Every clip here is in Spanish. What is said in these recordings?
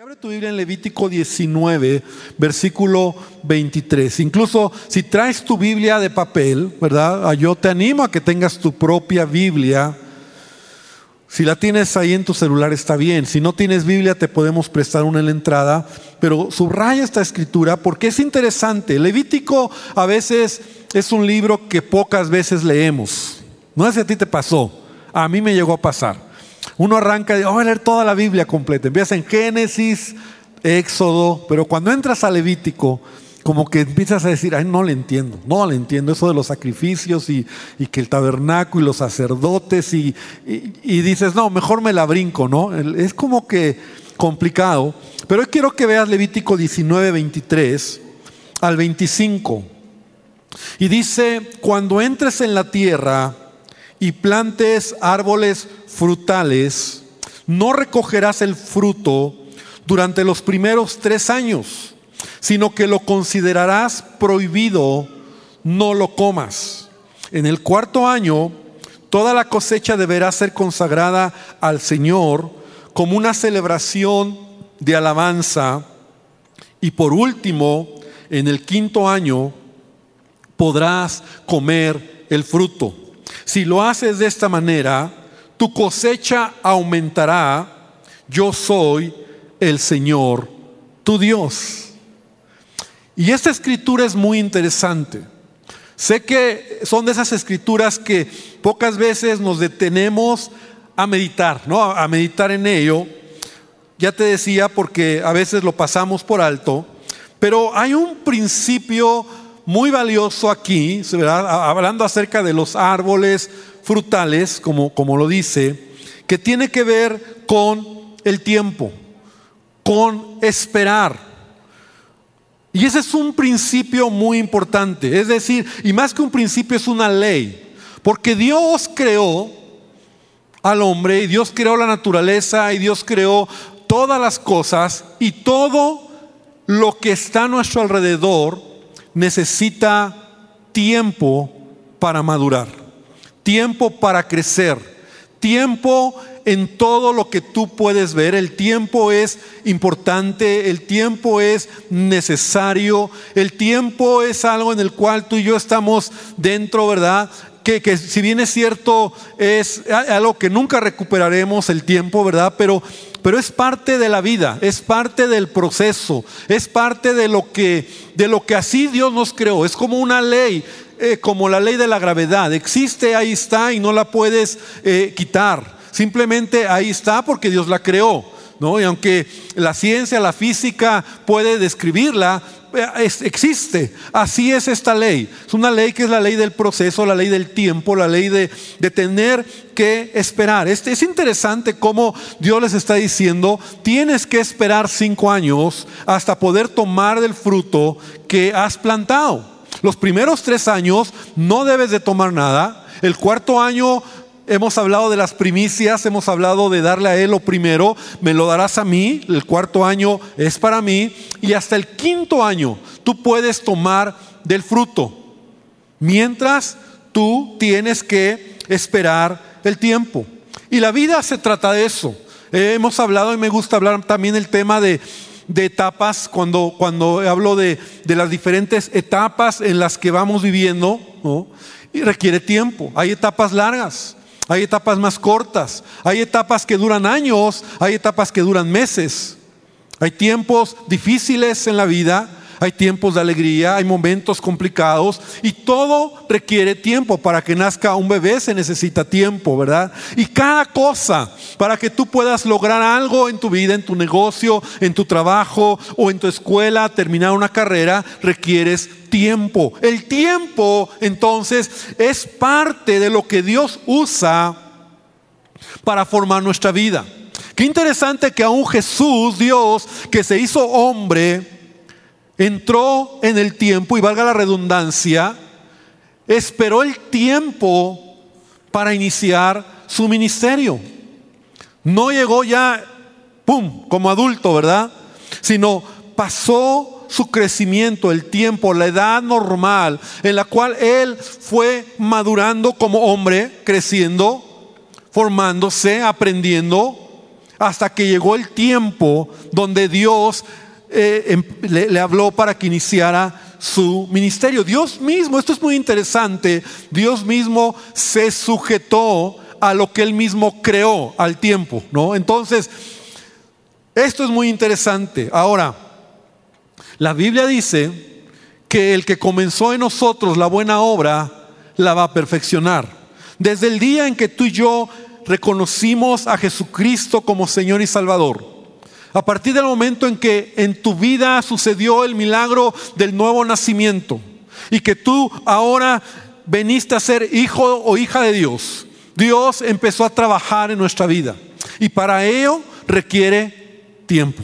Abre tu Biblia en Levítico 19, versículo 23. Incluso si traes tu Biblia de papel, ¿verdad? Ah, yo te animo a que tengas tu propia Biblia. Si la tienes ahí en tu celular está bien. Si no tienes Biblia te podemos prestar una en la entrada. Pero subraya esta escritura porque es interesante. Levítico a veces es un libro que pocas veces leemos. No sé si a ti te pasó. A mí me llegó a pasar. Uno arranca y oh, a leer toda la Biblia completa. Empiezas en Génesis, Éxodo, pero cuando entras a Levítico, como que empiezas a decir, ay, no le entiendo, no le entiendo eso de los sacrificios y, que el tabernáculo y los sacerdotes y, dices, no, mejor me la brinco, ¿no? Es como que complicado. Pero hoy quiero que veas Levítico 19, 23 al 25. Y dice, cuando entres en la tierra y plantes árboles frutales, no recogerás el fruto durante los primeros tres años, sino que lo considerarás prohibido, no lo comas. En el cuarto año, toda la cosecha deberá ser consagrada al Señor como una celebración de alabanza. Y por último, en el quinto año, podrás comer el fruto. Si lo haces de esta manera, tu cosecha aumentará, yo soy el Señor, tu Dios. Y esta escritura es muy interesante. Sé que son de esas escrituras que pocas veces nos detenemos a meditar, ¿no? A meditar en ello. Ya te decía porque a veces lo pasamos por alto, pero hay un principio muy valioso aquí, hablando acerca de los árboles, frutales, como, como lo dice, que tiene que ver con el tiempo, con esperar. Y ese es un principio muy importante. Es decir, y más que un principio es una ley. Porque Dios creó al hombre y Dios creó la naturaleza y Dios creó todas las cosas y todo lo que está a nuestro alrededor necesita tiempo para madurar tiempo para crecer, tiempo en todo lo que tú puedes ver. El tiempo es importante, el tiempo es necesario, el tiempo es algo en el cual tú y yo estamos dentro, ¿verdad? Que, que, si bien es cierto, es algo que nunca recuperaremos el tiempo, ¿verdad? Pero, pero es parte de la vida, es parte del proceso, es parte de lo que, de lo que así Dios nos creó. Es como una ley. Eh, como la ley de la gravedad. Existe, ahí está y no la puedes eh, quitar. Simplemente ahí está porque Dios la creó. ¿No? Y aunque la ciencia, la física puede describirla, eh, existe. Así es esta ley. Es una ley que es la ley del proceso, la ley del tiempo, la ley de, de tener que esperar. Este, es interesante cómo Dios les está diciendo, tienes que esperar cinco años hasta poder tomar del fruto que has plantado. Los primeros tres años no debes de tomar nada. El cuarto año hemos hablado de las primicias, hemos hablado de darle a Él lo primero, me lo darás a mí, el cuarto año es para mí, y hasta el quinto año tú puedes tomar del fruto, mientras tú tienes que esperar el tiempo. Y la vida se trata de eso. hemos hablado y me gusta hablar también el tema de de etapas, cuando, cuando hablo de, las diferentes etapas en las que vamos viviendo, y requiere tiempo. Hay etapas largas, hay etapas más cortas, hay etapas que duran años, hay etapas que duran meses. Hay tiempos difíciles en la vida, hay tiempos de alegría, hay momentos complicados y todo requiere tiempo. Para que nazca un bebé se necesita tiempo, ¿verdad? Y cada cosa para que tú puedas lograr algo en tu vida, en tu negocio, en tu trabajo o en tu escuela, terminar una carrera, requieres tiempo. El tiempo entonces es parte de lo que Dios usa para formar nuestra vida. Qué interesante que aún Jesús, Dios, que se hizo hombre, entró en el tiempo, y valga la redundancia, esperó el tiempo para iniciar su ministerio. No llegó ya, ¡pum!, como adulto, ¿verdad? Sino pasó su crecimiento, el tiempo, la edad normal en la cual él fue madurando como hombre, creciendo, formándose, aprendiendo, hasta que llegó el tiempo donde Dios eh, em, le, le habló para que iniciara su ministerio. Dios mismo, esto es muy interesante, Dios mismo se sujetó a lo que él mismo creó al tiempo, ¿no? Entonces, esto es muy interesante. Ahora, la Biblia dice que el que comenzó en nosotros la buena obra la va a perfeccionar. Desde el día en que tú y yo reconocimos a Jesucristo como Señor y Salvador, a partir del momento en que en tu vida sucedió el milagro del nuevo nacimiento y que tú ahora veniste a ser hijo o hija de Dios, Dios empezó a trabajar en nuestra vida. Y para ello requiere tiempo.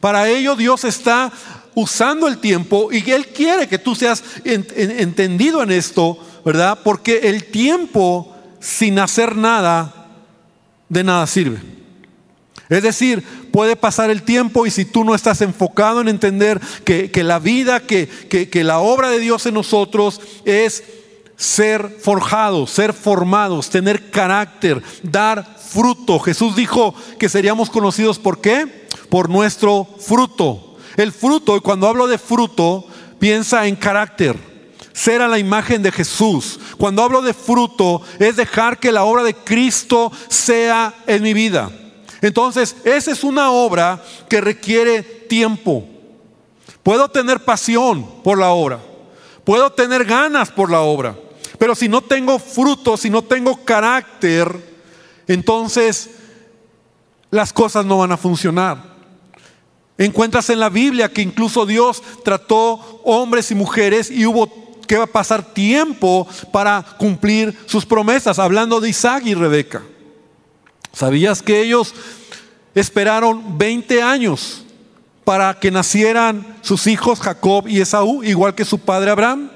Para ello Dios está usando el tiempo y Él quiere que tú seas entendido en esto, ¿verdad? Porque el tiempo sin hacer nada, de nada sirve. Es decir, puede pasar el tiempo y si tú no estás enfocado en entender que, la vida, que, que, la obra de Dios en nosotros es ser forjados, ser formados, tener carácter, dar fruto. Jesús dijo que seríamos conocidos por qué? Por nuestro fruto. El fruto, y cuando hablo de fruto, piensa en carácter. Ser a la imagen de Jesús. Cuando hablo de fruto, es dejar que la obra de Cristo sea en mi vida. Entonces, esa es una obra que requiere tiempo. Puedo tener pasión por la obra. Puedo tener ganas por la obra. Pero si no tengo fruto, si no tengo carácter, entonces las cosas no van a funcionar. Encuentras en la Biblia que incluso Dios trató hombres y mujeres y hubo que pasar tiempo para cumplir sus promesas, hablando de Isaac y Rebeca. ¿Sabías que ellos esperaron 20 años para que nacieran sus hijos Jacob y Esaú, igual que su padre Abraham?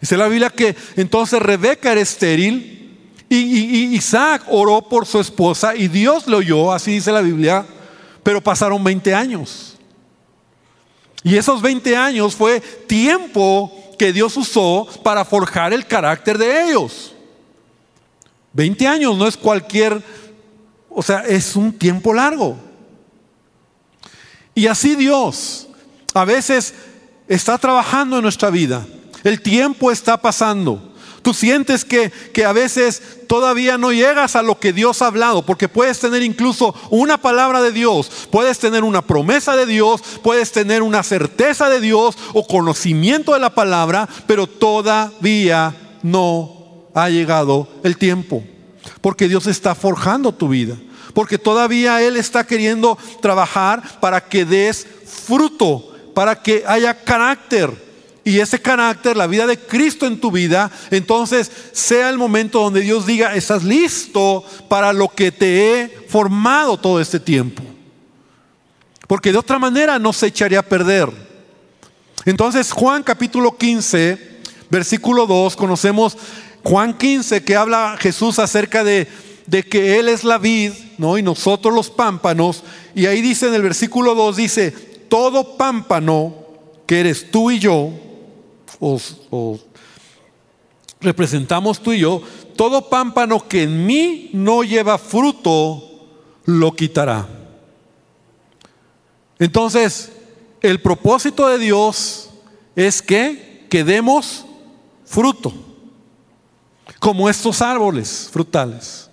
Dice la Biblia que entonces Rebeca era estéril y, Isaac oró por su esposa y Dios lo oyó, así dice la Biblia, pero pasaron 20 años. Y esos 20 años fue tiempo que Dios usó para forjar el carácter de ellos. 20 años no es cualquier o sea, es un tiempo largo. Y así Dios a veces está trabajando en nuestra vida. El tiempo está pasando. Tú sientes que, que, a veces todavía no llegas a lo que Dios ha hablado, porque puedes tener incluso una palabra de Dios, puedes tener una promesa de Dios, puedes tener una certeza de Dios o conocimiento de la palabra, pero todavía no ha llegado el tiempo, porque Dios está forjando tu vida porque todavía Él está queriendo trabajar para que des fruto, para que haya carácter. Y ese carácter, la vida de Cristo en tu vida, entonces sea el momento donde Dios diga, estás listo para lo que te he formado todo este tiempo. Porque de otra manera no se echaría a perder. Entonces Juan capítulo 15, versículo 2, conocemos Juan 15 que habla Jesús acerca de que Él es la vid, ¿no? Y nosotros los pámpanos. Y ahí dice en el versículo 2, dice, todo pámpano que eres tú y yo, representamos tú y yo, todo pámpano que en mí no lleva fruto, lo quitará. Entonces, el propósito de Dios es que, que demos fruto, como estos árboles frutales.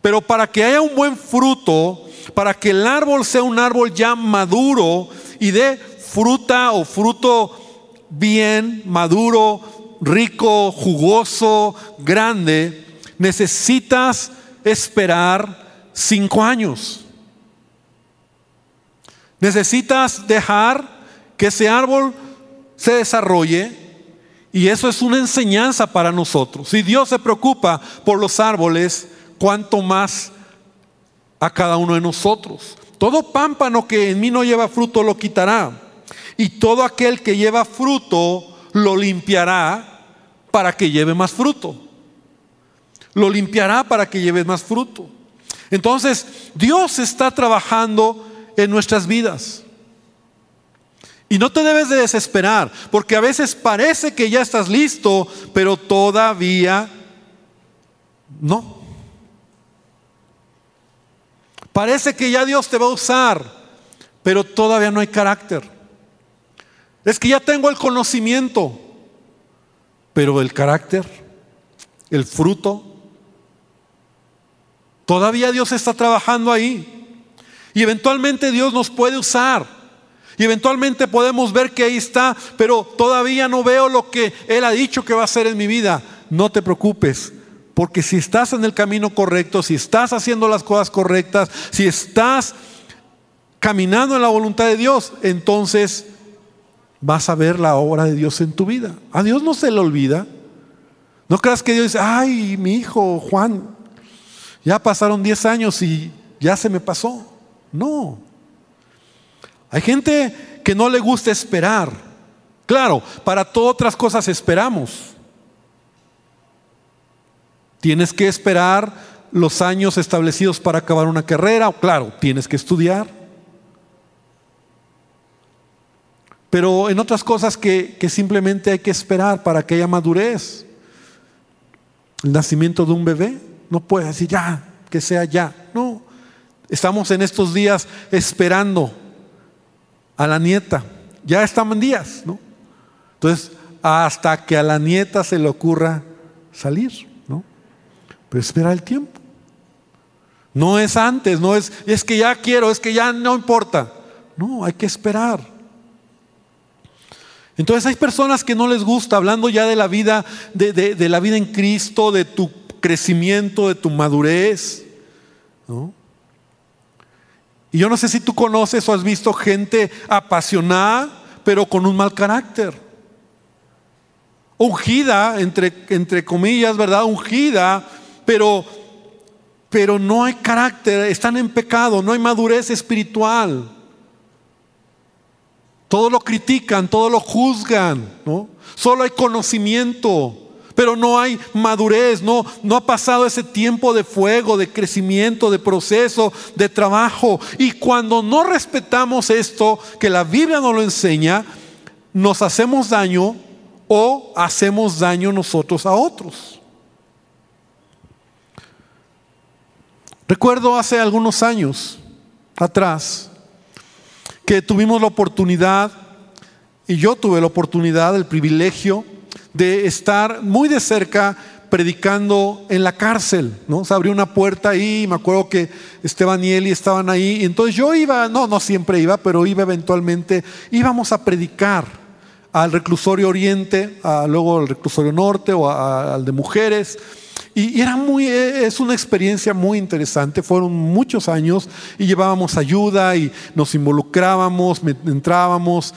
Pero para que haya un buen fruto, para que el árbol sea un árbol ya maduro y dé fruta o fruto bien, maduro, rico, jugoso, grande, necesitas esperar cinco años. Necesitas dejar que ese árbol se desarrolle y eso es una enseñanza para nosotros. Si Dios se preocupa por los árboles, cuánto más a cada uno de nosotros. Todo pámpano que en mí no lleva fruto lo quitará. Y todo aquel que lleva fruto lo limpiará para que lleve más fruto. Lo limpiará para que lleve más fruto. Entonces, Dios está trabajando en nuestras vidas. Y no te debes de desesperar, porque a veces parece que ya estás listo, pero todavía no. Parece que ya Dios te va a usar, pero todavía no hay carácter. Es que ya tengo el conocimiento, pero el carácter, el fruto, todavía Dios está trabajando ahí. Y eventualmente Dios nos puede usar. Y eventualmente podemos ver que ahí está, pero todavía no veo lo que Él ha dicho que va a hacer en mi vida. No te preocupes, porque si estás en el camino correcto, si estás haciendo las cosas correctas, si estás caminando en la voluntad de Dios, entonces vas a ver la obra de Dios en tu vida. A Dios no se le olvida. No creas que Dios dice, ay, mi hijo Juan, ya pasaron 10 años y ya se me pasó. No, hay gente que no le gusta esperar. Claro, para todas otras cosas esperamos. Tienes que esperar los años establecidos para acabar una carrera, claro, tienes que estudiar. Pero en otras cosas que, que, simplemente hay que esperar para que haya madurez. El nacimiento de un bebé, no puede decir ya, que sea ya. No, estamos en estos días esperando a la nieta. Ya estaban días, ¿no? Entonces, hasta que a la nieta se le ocurra salir, ¿no? Pero espera el tiempo. No es antes, no es, es que ya quiero, es que ya no importa. No, hay que esperar. Entonces hay personas que no les gusta, hablando ya de la vida, de, de la vida en Cristo, de tu crecimiento, de tu madurez, ¿no? Y yo no sé si tú conoces o has visto gente apasionada, pero con un mal carácter. Ungida, entre, entre comillas, ¿verdad? Ungida, pero, pero no hay carácter, están en pecado, no hay madurez espiritual. Todo lo critican, todo lo juzgan, ¿no? Solo hay conocimiento pero no hay madurez, no, no ha pasado ese tiempo de fuego, de crecimiento, de proceso, de trabajo. Y cuando no respetamos esto, que la Biblia nos lo enseña, nos hacemos daño o hacemos daño nosotros a otros. Recuerdo hace algunos años atrás que tuvimos la oportunidad, y yo tuve la oportunidad, el privilegio, de estar muy de cerca predicando en la cárcel, ¿no? Se abrió una puerta ahí, me acuerdo que Esteban y Eli estaban ahí, y entonces yo iba, no, no siempre iba, pero iba eventualmente, íbamos a predicar al reclusorio oriente, a, luego al reclusorio norte o al de mujeres, y, era muy, es una experiencia muy interesante, fueron muchos años y llevábamos ayuda y nos involucrábamos, entrábamos,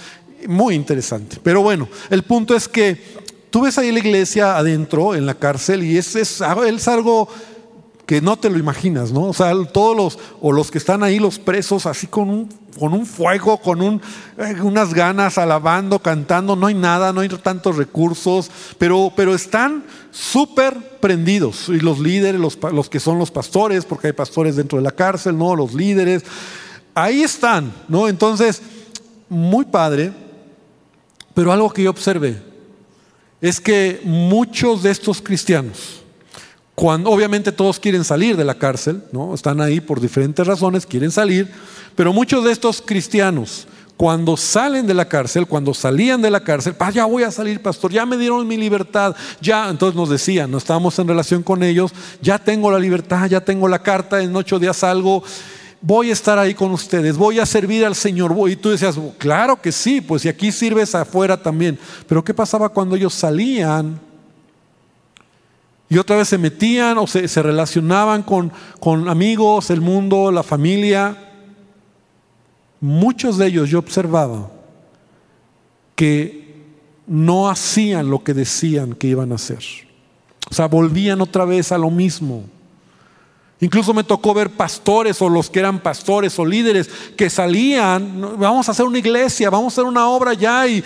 muy interesante. Pero bueno, el punto es que tú ves ahí la iglesia adentro, en la cárcel, y es, es, es algo que no te lo imaginas, ¿no? O sea, todos los, o los que están ahí, los presos, así con un, con un fuego, con un, eh, unas ganas, alabando, cantando, no hay nada, no hay tantos recursos, pero, pero están súper prendidos. Y los líderes, los, los que son los pastores, porque hay pastores dentro de la cárcel, ¿no? Los líderes, ahí están, ¿no? Entonces, muy padre, pero algo que yo observé, es que muchos de estos cristianos, cuando obviamente todos quieren salir de la cárcel, ¿no? Están ahí por diferentes razones, quieren salir, pero muchos de estos cristianos cuando salen de la cárcel, cuando salían de la cárcel, ah, ya voy a salir, pastor, ya me dieron mi libertad, ya, entonces nos decían, no estábamos en relación con ellos, ya tengo la libertad, ya tengo la carta, en ocho días salgo, voy a estar ahí con ustedes, voy a servir al Señor. Y tú decías, claro que sí, pues si aquí sirves afuera también. Pero ¿qué pasaba cuando ellos salían? Y otra vez se metían o se, se relacionaban con, con amigos, el mundo, la familia. Muchos de ellos yo observaba que no hacían lo que decían que iban a hacer. O sea, volvían otra vez a lo mismo. Incluso me tocó ver pastores o los que eran pastores o líderes que salían, vamos a hacer una iglesia, vamos a hacer una obra ya y,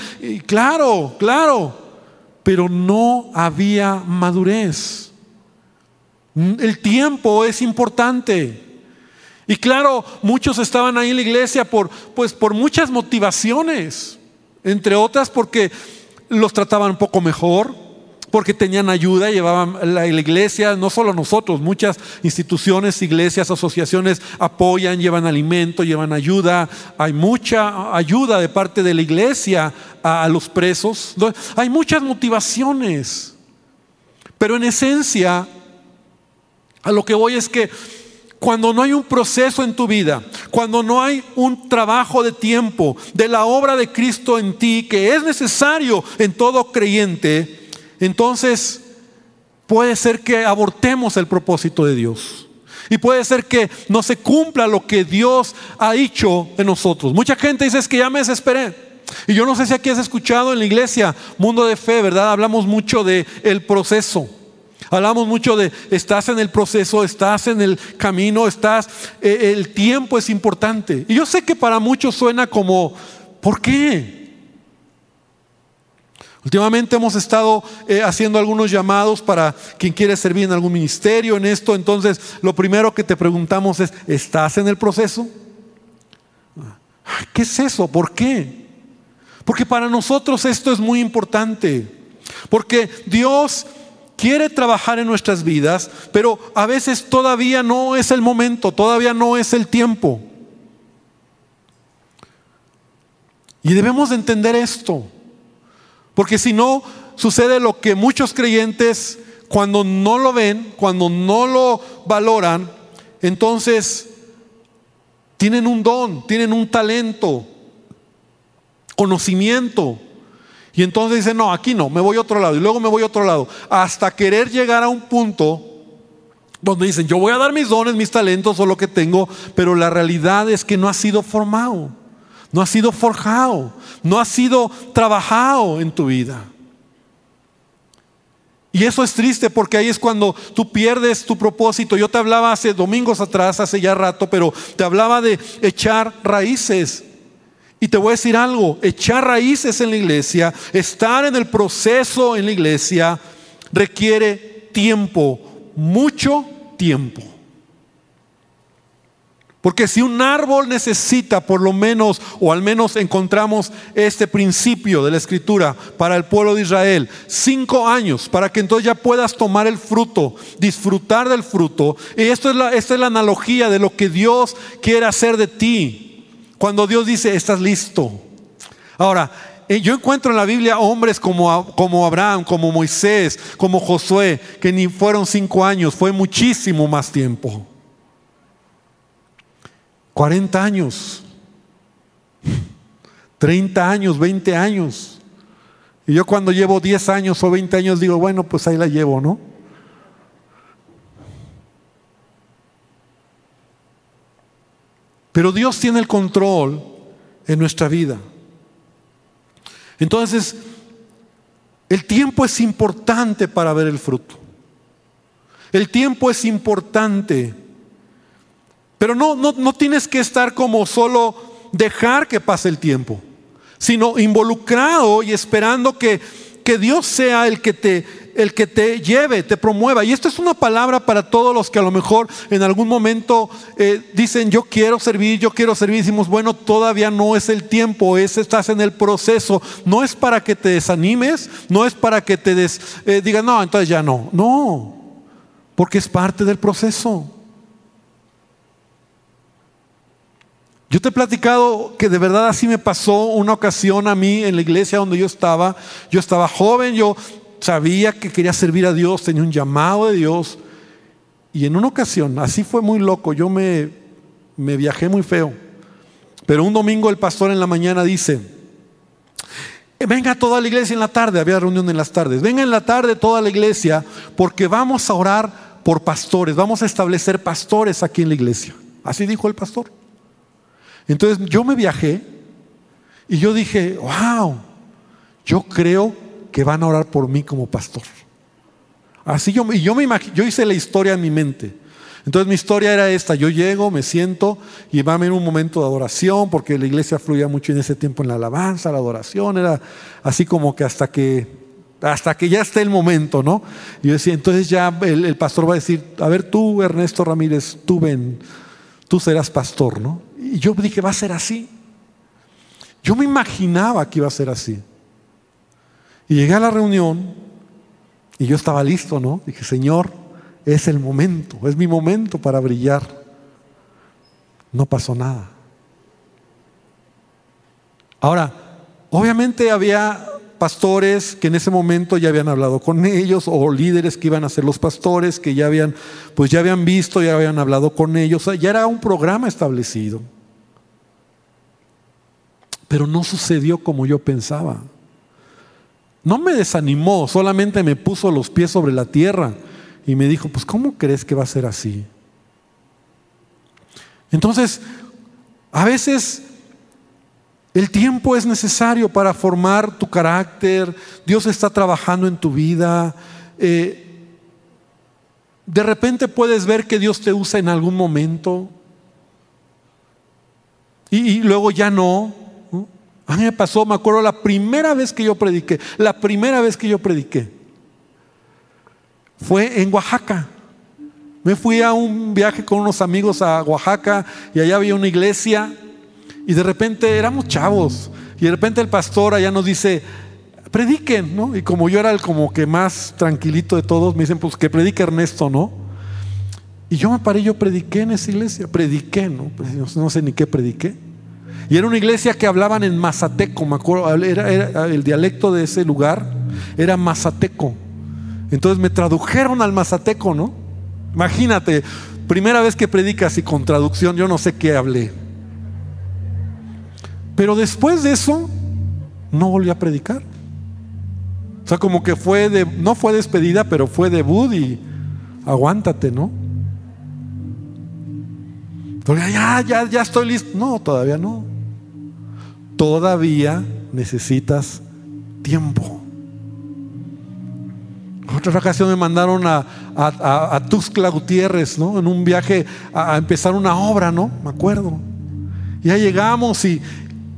claro, claro, pero no había madurez. El tiempo es importante. Y claro, muchos estaban ahí en la iglesia por, pues, por muchas motivaciones, entre otras porque los trataban un poco mejor, porque tenían ayuda, llevaban la, iglesia, no solo nosotros, muchas instituciones, iglesias, asociaciones apoyan, llevan alimento, llevan ayuda. Hay mucha ayuda de parte de la iglesia a, los presos. Hay muchas motivaciones. Pero en esencia, a lo que voy es que cuando no hay un proceso en tu vida, cuando no hay un trabajo de tiempo de la obra de Cristo en ti, que es necesario en todo creyente, entonces puede ser que abortemos el propósito de Dios. Y puede ser que no se cumpla lo que Dios ha dicho en nosotros. Mucha gente dice es que ya me desesperé. Y yo no sé si aquí has escuchado en la iglesia, mundo de fe, ¿verdad? Hablamos mucho de el proceso. Hablamos mucho de estás en el proceso, estás en el camino, estás eh, el tiempo es importante. Y yo sé que para muchos suena como ¿por qué? Últimamente hemos estado eh, haciendo algunos llamados para quien quiere servir en algún ministerio en esto. Entonces, lo primero que te preguntamos es, ¿estás en el proceso? ¿Qué es eso? ¿Por qué? Porque para nosotros esto es muy importante. Porque Dios quiere trabajar en nuestras vidas, pero a veces todavía no es el momento, todavía no es el tiempo. Y debemos entender esto. Porque si no, sucede lo que muchos creyentes cuando no lo ven, cuando no lo valoran, entonces tienen un don, tienen un talento, conocimiento. Y entonces dicen, no, aquí no, me voy a otro lado y luego me voy a otro lado. Hasta querer llegar a un punto donde dicen, yo voy a dar mis dones, mis talentos o lo que tengo, pero la realidad es que no ha sido formado no ha sido forjado, no ha sido trabajado en tu vida. Y eso es triste porque ahí es cuando tú pierdes tu propósito. Yo te hablaba hace domingos atrás, hace ya rato, pero te hablaba de echar raíces. Y te voy a decir algo, echar raíces en la iglesia, estar en el proceso en la iglesia, requiere tiempo, mucho tiempo. Porque si un árbol necesita por lo menos, o al menos encontramos este principio de la escritura para el pueblo de Israel, cinco años para que entonces ya puedas tomar el fruto, disfrutar del fruto. Y esto es la, esta es la analogía de lo que Dios quiere hacer de ti. Cuando Dios dice, estás listo. Ahora, eh, yo encuentro en la Biblia hombres como, como Abraham, como Moisés, como Josué, que ni fueron cinco años, fue muchísimo más tiempo. 40 años, 30 años, 20 años. Y yo cuando llevo 10 años o 20 años digo, bueno, pues ahí la llevo, ¿no? Pero Dios tiene el control en nuestra vida. Entonces, el tiempo es importante para ver el fruto. El tiempo es importante pero no, no, no tienes que estar como solo dejar que pase el tiempo, sino involucrado y esperando que, que Dios sea el que te el que te lleve, te promueva. Y esto es una palabra para todos los que a lo mejor en algún momento eh, dicen, yo quiero servir, yo quiero servir. Decimos, bueno, todavía no es el tiempo, es, estás en el proceso. No es para que te desanimes, no es para que te des, eh, no, entonces ya no. No, porque es parte del proceso. Yo te he platicado que de verdad así me pasó una ocasión a mí en la iglesia donde yo estaba. Yo estaba joven, yo sabía que quería servir a Dios, tenía un llamado de Dios. Y en una ocasión, así fue muy loco, yo me, me viajé muy feo. Pero un domingo el pastor en la mañana dice, venga toda la iglesia en la tarde, había reunión en las tardes, venga en la tarde toda la iglesia porque vamos a orar por pastores, vamos a establecer pastores aquí en la iglesia. Así dijo el pastor. Entonces yo me viajé y yo dije, wow, yo creo que van a orar por mí como pastor. Así yo, y yo me yo hice la historia en mi mente. Entonces mi historia era esta, yo llego, me siento y va a haber un momento de adoración, porque la iglesia fluía mucho en ese tiempo en la alabanza, la adoración, era así como que hasta que hasta que ya esté el momento, ¿no? Y yo decía, entonces ya el, el pastor va a decir, a ver tú, Ernesto Ramírez, tú ven, tú serás pastor, ¿no? Y yo dije, va a ser así. Yo me imaginaba que iba a ser así. Y llegué a la reunión Y yo estaba listo, ¿no? Dije, Señor, es el momento, es mi momento para brillar. No pasó nada. Ahora, obviamente había pastores que en ese momento ya habían hablado con ellos o líderes que iban a ser los pastores que ya habían pues ya habían visto, ya habían hablado con ellos, ya era un programa establecido. Pero no sucedió como yo pensaba. No me desanimó, solamente me puso los pies sobre la tierra y me dijo, pues ¿cómo crees que va a ser así? Entonces, a veces el tiempo es necesario para formar tu carácter. Dios está trabajando en tu vida. Eh, de repente puedes ver que Dios te usa en algún momento y, luego ya no. A mí me pasó, me acuerdo la primera vez que yo prediqué, la primera vez que yo prediqué fue en Oaxaca. Me fui a un viaje con unos amigos a Oaxaca y allá había una iglesia y de repente éramos chavos. Y de repente el pastor allá nos dice, prediquen, ¿no? Y como yo era el como que más tranquilito de todos, me dicen, pues que predique Ernesto, ¿no? Y yo me paré, yo prediqué en esa iglesia, prediqué, ¿no? Pues, no sé ni qué prediqué. Y era una iglesia que hablaban en mazateco, me acuerdo, era, el dialecto de ese lugar era mazateco. Entonces me tradujeron al mazateco, ¿no? Imagínate, primera vez que predicas y con traducción, yo no sé qué hablé. Pero después de eso, no volví a predicar. O sea, como que fue de, no fue despedida, pero fue debut y aguántate, ¿no? Porque ya, ya, ya estoy listo. No, todavía no. Todavía necesitas tiempo. Otra ocasión me mandaron a, a, Gutiérrez, ¿no? En un viaje a empezar una obra, ¿no? Me acuerdo. Ya llegamos y,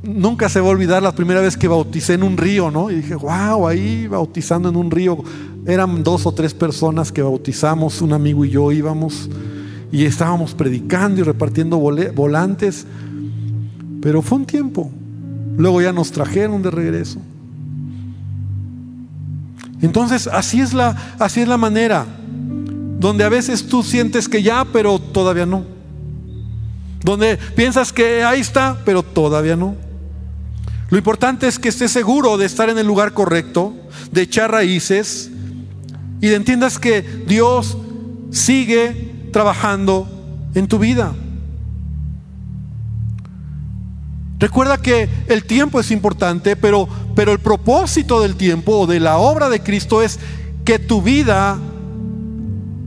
nunca se va a olvidar la primera vez que bauticé en un río, ¿no? Y dije, wow, ahí bautizando en un río. Eran dos o tres personas que bautizamos, un amigo y yo íbamos y estábamos predicando y repartiendo volantes. Pero fue un tiempo. Luego ya nos trajeron de regreso. Entonces, así es la, así es la manera. Donde a veces tú sientes que ya, pero todavía no. Donde piensas que ahí está, pero todavía no. Lo importante es que estés seguro de estar en el lugar correcto, de echar raíces y de entiendas que Dios sigue trabajando en tu vida. Recuerda que el tiempo es importante, pero, pero el propósito del tiempo o de la obra de Cristo es que tu vida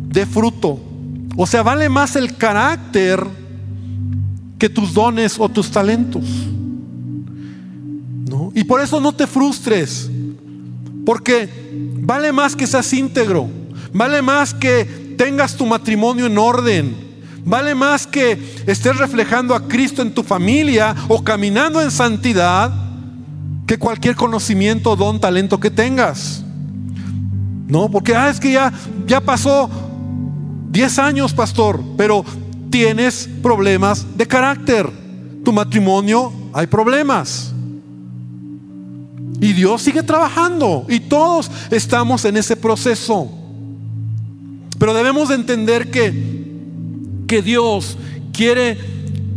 dé fruto. O sea, vale más el carácter que tus dones o tus talentos. Y por eso no te frustres, porque vale más que seas íntegro, vale más que tengas tu matrimonio en orden, vale más que estés reflejando a Cristo en tu familia o caminando en santidad que cualquier conocimiento, don, talento que tengas. No, porque ah, es que ya, ya pasó 10 años, pastor, pero tienes problemas de carácter. Tu matrimonio hay problemas. Y Dios sigue trabajando y todos estamos en ese proceso. Pero debemos de entender que, que Dios quiere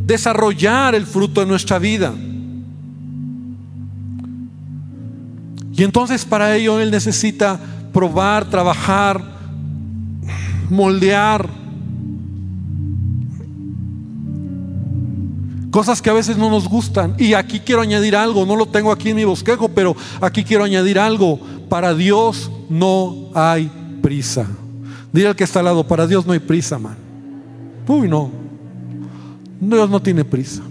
desarrollar el fruto de nuestra vida. Y entonces para ello Él necesita probar, trabajar, moldear Cosas que a veces no nos gustan. Y aquí quiero añadir algo, no lo tengo aquí en mi bosquejo, pero aquí quiero añadir algo. Para Dios no hay prisa. Dile al que está al lado, para Dios no hay prisa, man. Uy, no. Dios no tiene prisa.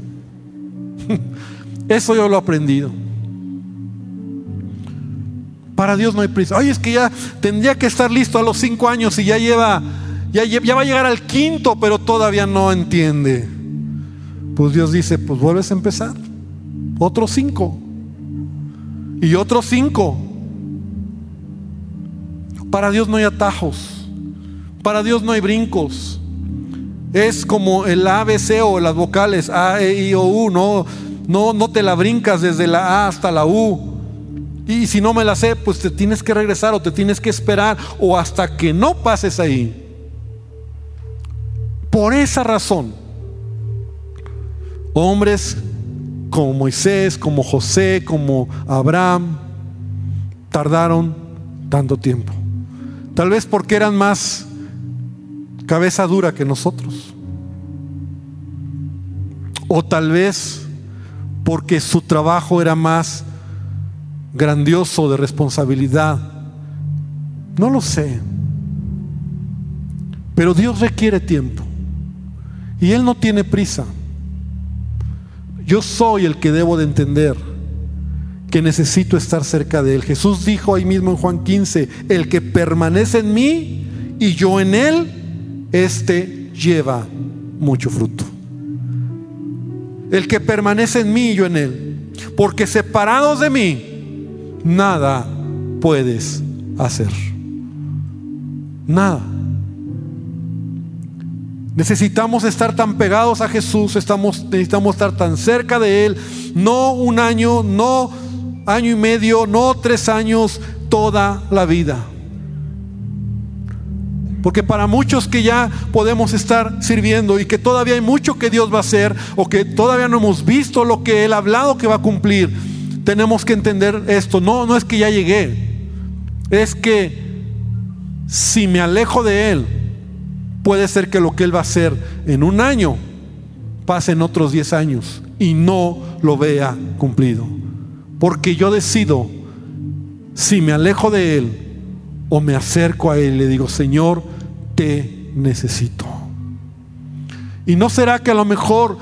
Eso yo lo he aprendido. Para Dios no hay prisa. Ay, es que ya tendría que estar listo a los cinco años y ya lleva, ya, ya va a llegar al quinto, pero todavía no entiende. Pues Dios dice, pues vuelves a empezar. Otros cinco. Y otros cinco. Para Dios no hay atajos. Para Dios no hay brincos. Es como el ABC o las vocales A, E, I, O, U. No, no, no te la brincas desde la A hasta la U. Y, si no me la sé, pues te tienes que regresar o te tienes que esperar o hasta que no pases ahí. Por esa razón, hombres como Moisés, como José, como Abraham, tardaron tanto tiempo. Tal vez porque eran más cabeza dura que nosotros. O tal vez porque su trabajo era más grandioso de responsabilidad. No lo sé. Pero Dios requiere tiempo. Y Él no tiene prisa. Yo soy el que debo de entender que necesito estar cerca de Él. Jesús dijo ahí mismo en Juan 15, el que permanece en mí y yo en Él, este lleva mucho fruto. El que permanece en mí y yo en Él. Porque separados de mí, nada puedes hacer. Nada. Necesitamos estar tan pegados a Jesús, estamos, necesitamos estar tan cerca de Él, no un año, no año y medio, no tres años, toda la vida. Porque para muchos que ya podemos estar sirviendo y que todavía hay mucho que Dios va a hacer o que todavía no hemos visto lo que Él ha hablado que va a cumplir, tenemos que entender esto. No, no es que ya llegué, es que si me alejo de Él, puede ser que lo que Él va a hacer en un año pase en otros 10 años y no lo vea cumplido. Porque yo decido si me alejo de Él o me acerco a Él y le digo, Señor, te necesito. Y no será que a lo mejor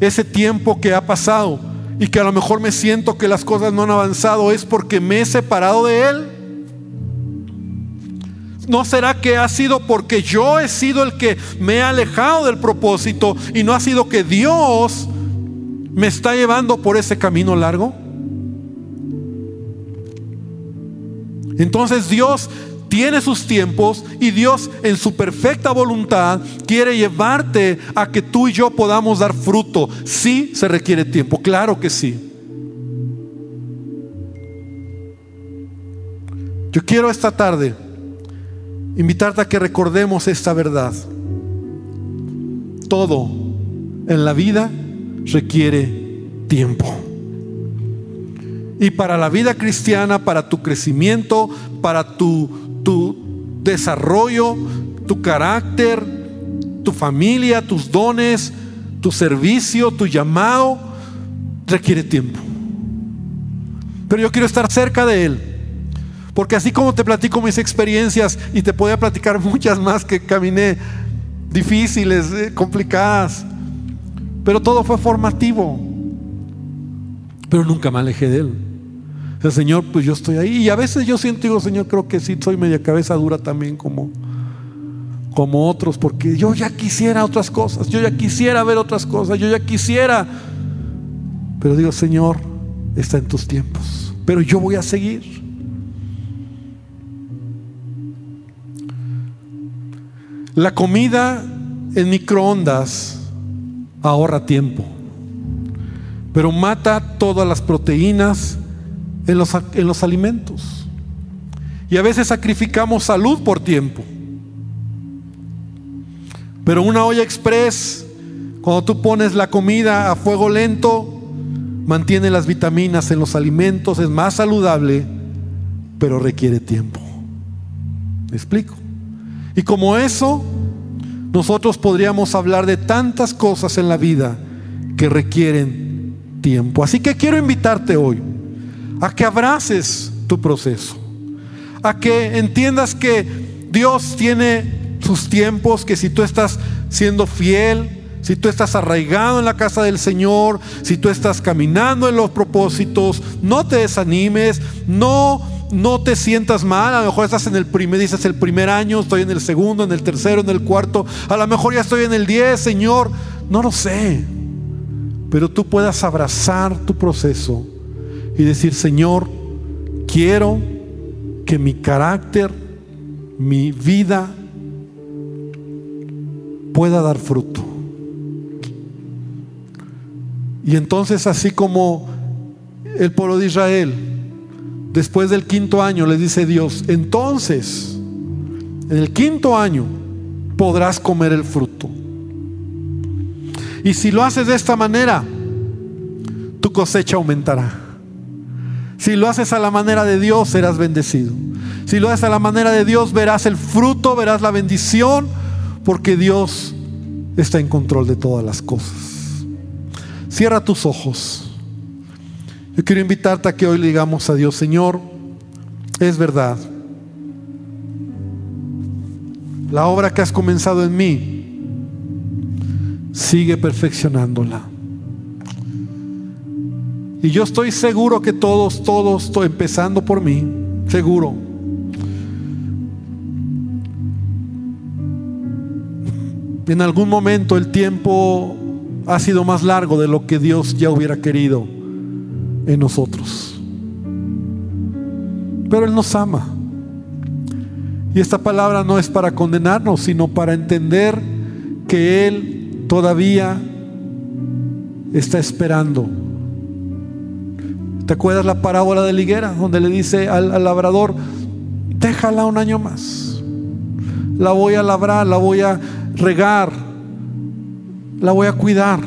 ese tiempo que ha pasado y que a lo mejor me siento que las cosas no han avanzado es porque me he separado de Él. ¿No será que ha sido porque yo he sido el que me he alejado del propósito y no ha sido que Dios me está llevando por ese camino largo? Entonces Dios tiene sus tiempos y Dios en su perfecta voluntad quiere llevarte a que tú y yo podamos dar fruto. Sí se requiere tiempo, claro que sí. Yo quiero esta tarde invitarte a que recordemos esta verdad. Todo en la vida requiere tiempo. Y para la vida cristiana, para tu crecimiento, para tu, tu desarrollo, tu carácter, tu familia, tus dones, tu servicio, tu llamado, requiere tiempo. Pero yo quiero estar cerca de Él. Porque así como te platico mis experiencias y te podía platicar muchas más que caminé difíciles, eh, complicadas, pero todo fue formativo. Pero nunca me alejé de Él. Señor, pues yo estoy ahí. Y a veces yo siento, digo, Señor, creo que sí, soy media cabeza dura también como, como otros, porque yo ya quisiera otras cosas, yo ya quisiera ver otras cosas, yo ya quisiera. Pero digo, Señor, está en tus tiempos. Pero yo voy a seguir. La comida en microondas ahorra tiempo, pero mata todas las proteínas en los, en los alimentos. Y a veces sacrificamos salud por tiempo. Pero una olla express, cuando tú pones la comida a fuego lento, mantiene las vitaminas en los alimentos, es más saludable, pero requiere tiempo. ¿Me explico? Y como eso, nosotros podríamos hablar de tantas cosas en la vida que requieren tiempo. Así que quiero invitarte hoy a que abraces tu proceso, a que entiendas que Dios tiene sus tiempos, que si tú estás siendo fiel, si tú estás arraigado en la casa del Señor, si tú estás caminando en los propósitos, no te desanimes, no no te sientas mal, a lo mejor estás en el primer, dices el primer año, estoy en el segundo, en el tercero, en el cuarto, a lo mejor ya estoy en el diez, Señor, no lo sé. Pero tú puedas abrazar tu proceso y decir, Señor, quiero que mi carácter, mi vida pueda dar fruto. Y entonces así como el pueblo de Israel después del quinto año, les dice Dios, entonces, en el quinto año podrás comer el fruto. Y si lo haces de esta manera, tu cosecha aumentará. Si lo haces a la manera de Dios, serás bendecido. Si lo haces a la manera de Dios, verás el fruto, verás la bendición, porque Dios está en control de todas las cosas. Cierra tus ojos. Yo quiero invitarte a que hoy le digamos a Dios, Señor, es verdad. La obra que has comenzado en mí, sigue perfeccionándola. Y yo estoy seguro que todos, todos, estoy empezando por mí, seguro. En algún momento el tiempo ha sido más largo de lo que Dios ya hubiera querido en nosotros. Pero Él nos ama. Y esta palabra no es para condenarnos, sino para entender que Él todavía está esperando ¿Te acuerdas la parábola de la higuera? Donde le dice al, labrador, déjala un año más. La voy a labrar, la voy a regar, la voy a cuidar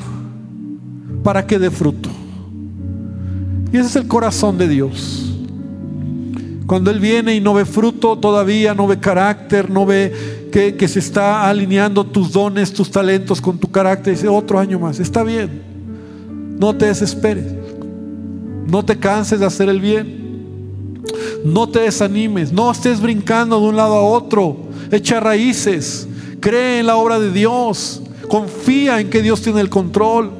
para que dé fruto. Y ese es el corazón de Dios. Cuando Él viene y no ve fruto todavía, no ve carácter, no ve que, que, se está alineando tus dones, tus talentos con tu carácter, dice otro año más, está bien, no te desesperes. No te canses de hacer el bien. No te desanimes. No estés brincando de un lado a otro. Echa raíces. Cree en la obra de Dios. Confía en que Dios tiene el control.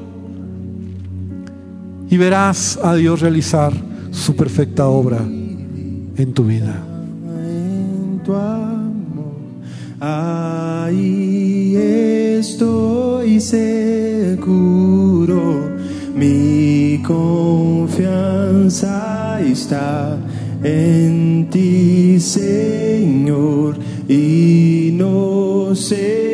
Y verás a Dios realizar su perfecta obra en tu vida. Ahí estoy seguro mi confianza está en ti, Señor, y no seré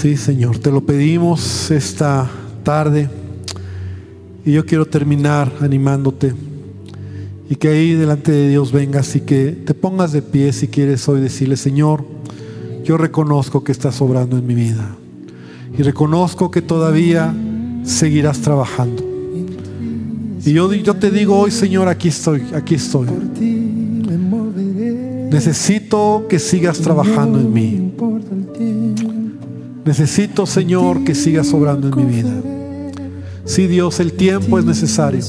Sí, Señor, te lo pedimos esta tarde. Y yo quiero terminar animándote. Y que ahí delante de Dios vengas y que te pongas de pie si quieres hoy decirle, Señor, yo reconozco que estás obrando en mi vida. Y reconozco que todavía seguirás trabajando. Y yo, yo te digo hoy, Señor, aquí estoy, aquí estoy. Necesito que sigas trabajando en mí. Necesito, Señor, que sigas obrando en mi vida. Sí, Dios, el tiempo es necesario.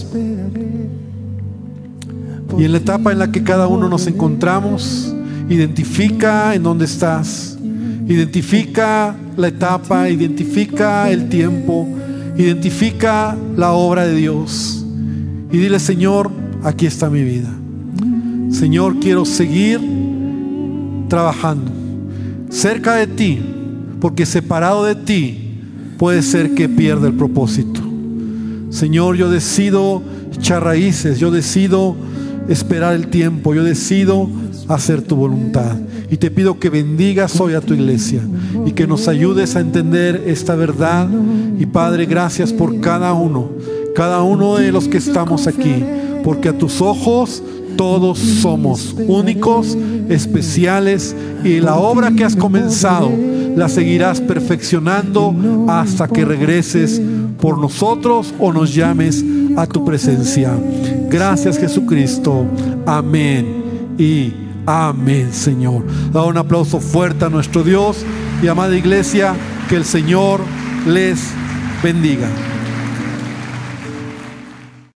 Y en la etapa en la que cada uno nos encontramos, identifica en dónde estás. Identifica la etapa, identifica el tiempo, identifica la obra de Dios. Y dile, Señor, aquí está mi vida. Señor, quiero seguir trabajando cerca de ti, porque separado de ti puede ser que pierda el propósito. Señor, yo decido echar raíces, yo decido esperar el tiempo, yo decido hacer tu voluntad. Y te pido que bendigas hoy a tu iglesia y que nos ayudes a entender esta verdad. Y Padre, gracias por cada uno, cada uno de los que estamos aquí, porque a tus ojos todos somos únicos, especiales y la obra que has comenzado la seguirás perfeccionando hasta que regreses por nosotros o nos llames a tu presencia. Gracias Jesucristo. Amén y amén, Señor. Da un aplauso fuerte a nuestro Dios y amada iglesia, que el Señor les bendiga.